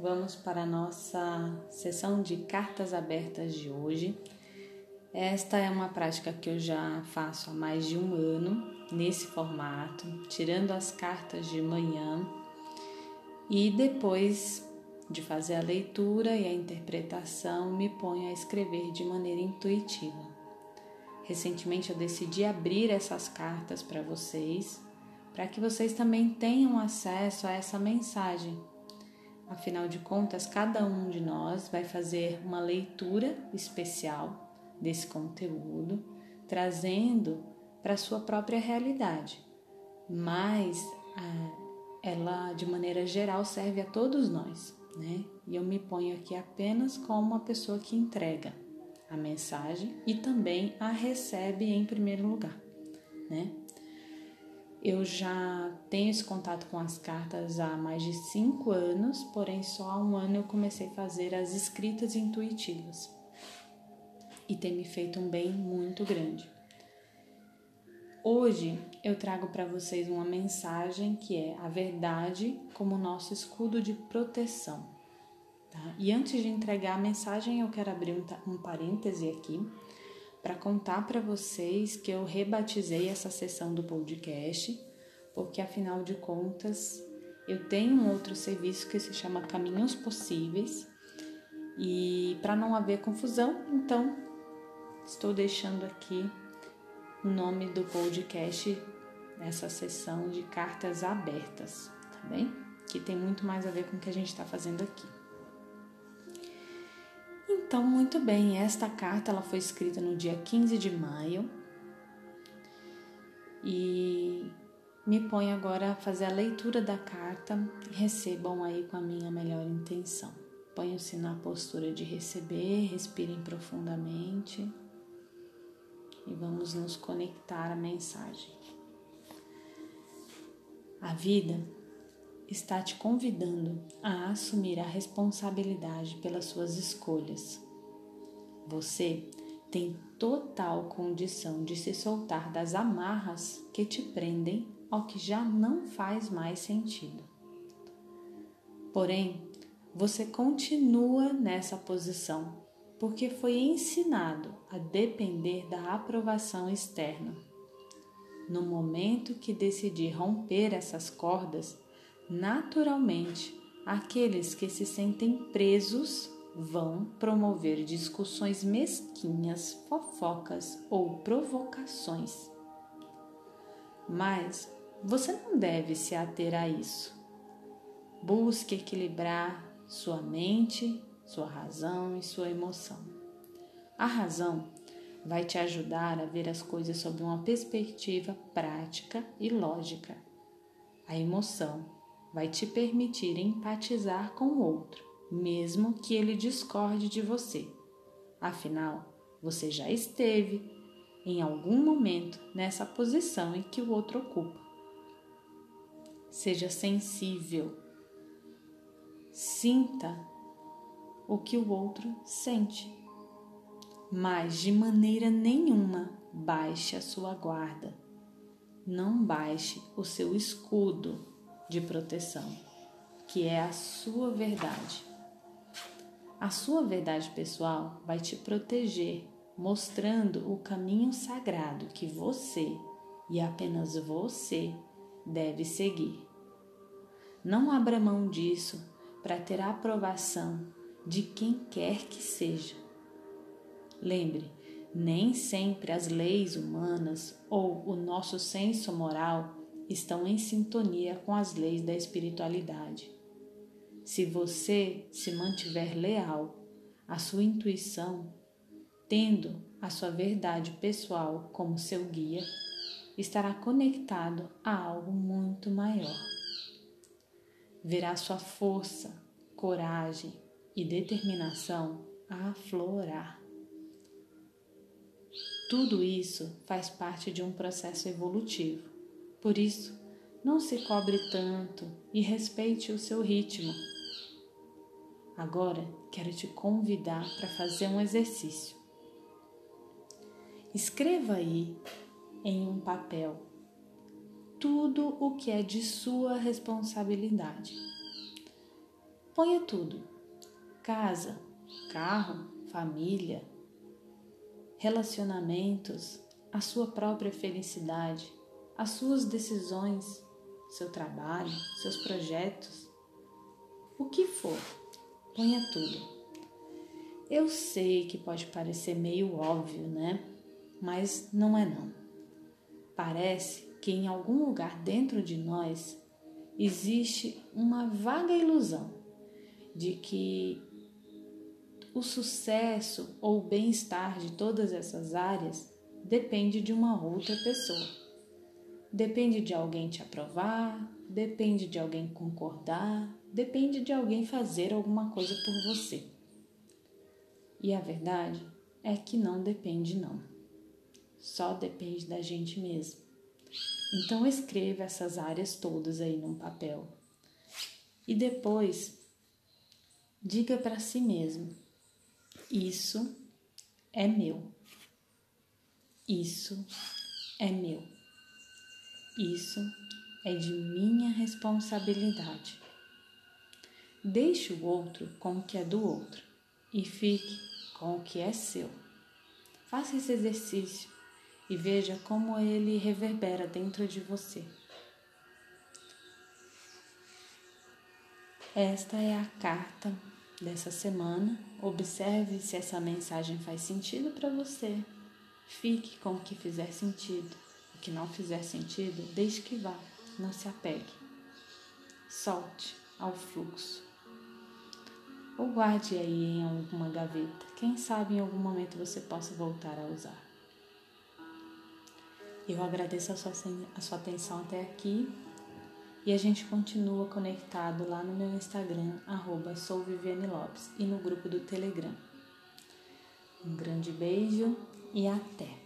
vamos para a nossa sessão de cartas abertas de hoje. Esta é uma prática que eu já faço há mais de um ano nesse formato, tirando as cartas de manhã e depois de fazer a leitura e a interpretação, me ponho a escrever de maneira intuitiva. Recentemente eu decidi abrir essas cartas para vocês, para que vocês também tenham acesso a essa mensagem. Afinal de contas, cada um de nós vai fazer uma leitura especial desse conteúdo, trazendo para sua própria realidade. Mas ela, de maneira geral, serve a todos nós, né? E eu me ponho aqui apenas como uma pessoa que entrega a mensagem e também a recebe em primeiro lugar, né? Eu já tenho esse contato com as cartas há mais de cinco anos, porém só há um ano eu comecei a fazer as escritas intuitivas e tem me feito um bem muito grande. Hoje eu trago para vocês uma mensagem que é a verdade como nosso escudo de proteção. Tá? E antes de entregar a mensagem, eu quero abrir um, um parêntese aqui para contar para vocês que eu rebatizei essa sessão do podcast, porque afinal de contas eu tenho um outro serviço que se chama Caminhos Possíveis. E para não haver confusão, então estou deixando aqui o nome do podcast nessa sessão de cartas abertas, tá bem? Que tem muito mais a ver com o que a gente está fazendo aqui. Então, muito bem, esta carta ela foi escrita no dia 15 de maio e me ponho agora a fazer a leitura da carta e recebam aí com a minha melhor intenção. Ponham-se na postura de receber, respirem profundamente e vamos nos conectar à mensagem. A vida está te convidando a assumir a responsabilidade pelas suas escolhas. Você tem total condição de se soltar das amarras que te prendem ao que já não faz mais sentido. Porém, você continua nessa posição porque foi ensinado a depender da aprovação externa. No momento que decidir romper essas cordas, naturalmente, aqueles que se sentem presos vão promover discussões mesquinhas, fofocas ou provocações. Mas você não deve se ater a isso. Busque equilibrar sua mente, sua razão e sua emoção. A razão vai te ajudar a ver as coisas sob uma perspectiva prática e lógica. A emoção vai te permitir empatizar com o outro, mesmo que ele discorde de você. Afinal, você já esteve em algum momento nessa posição em que o outro ocupa. Seja sensível. Sinta o que o outro sente. Mas de maneira nenhuma baixe a sua guarda. Não baixe o seu escudo de proteção, que é a sua verdade. A sua verdade pessoal vai te proteger, mostrando o caminho sagrado que você e apenas você deve seguir. Não abra mão disso para ter a aprovação de quem quer que seja. Lembre, nem sempre as leis humanas ou o nosso senso moral estão em sintonia com as leis da espiritualidade. Se você se mantiver leal à sua intuição, tendo a sua verdade pessoal como seu guia, estará conectado a algo muito maior. Verá sua força, coragem e determinação a aflorar. Tudo isso faz parte de um processo evolutivo por isso, não se cobre tanto e respeite o seu ritmo. Agora quero te convidar para fazer um exercício. Escreva aí em um papel tudo o que é de sua responsabilidade. Ponha tudo: casa, carro, família, relacionamentos, a sua própria felicidade, as suas decisões, seu trabalho, seus projetos, o que for, ponha tudo. Eu sei que pode parecer meio óbvio, né? Mas não é não. Parece que em algum lugar dentro de nós existe uma vaga ilusão de que o sucesso ou o bem-estar de todas essas áreas depende de uma outra pessoa. Depende de alguém te aprovar, depende de alguém concordar, depende de alguém fazer alguma coisa por você. E a verdade é que não depende, não. Só depende da gente mesmo. Então escreva essas áreas todas aí num papel. E depois diga para si mesmo: Isso é meu. Isso é meu. Isso é de minha responsabilidade. Deixe o outro com o que é do outro e fique com o que é seu. Faça esse exercício e veja como ele reverbera dentro de você. Esta é a carta dessa semana. Observe se essa mensagem faz sentido para você. Fique com o que fizer sentido. O que não fizer sentido, deixe que vá. Não se apegue. Solte ao fluxo ou guarde aí em alguma gaveta. Quem sabe em algum momento você possa voltar a usar. Eu agradeço a sua, a sua atenção até aqui e a gente continua conectado lá no meu Instagram, arroba e no grupo do Telegram. Um grande beijo e até!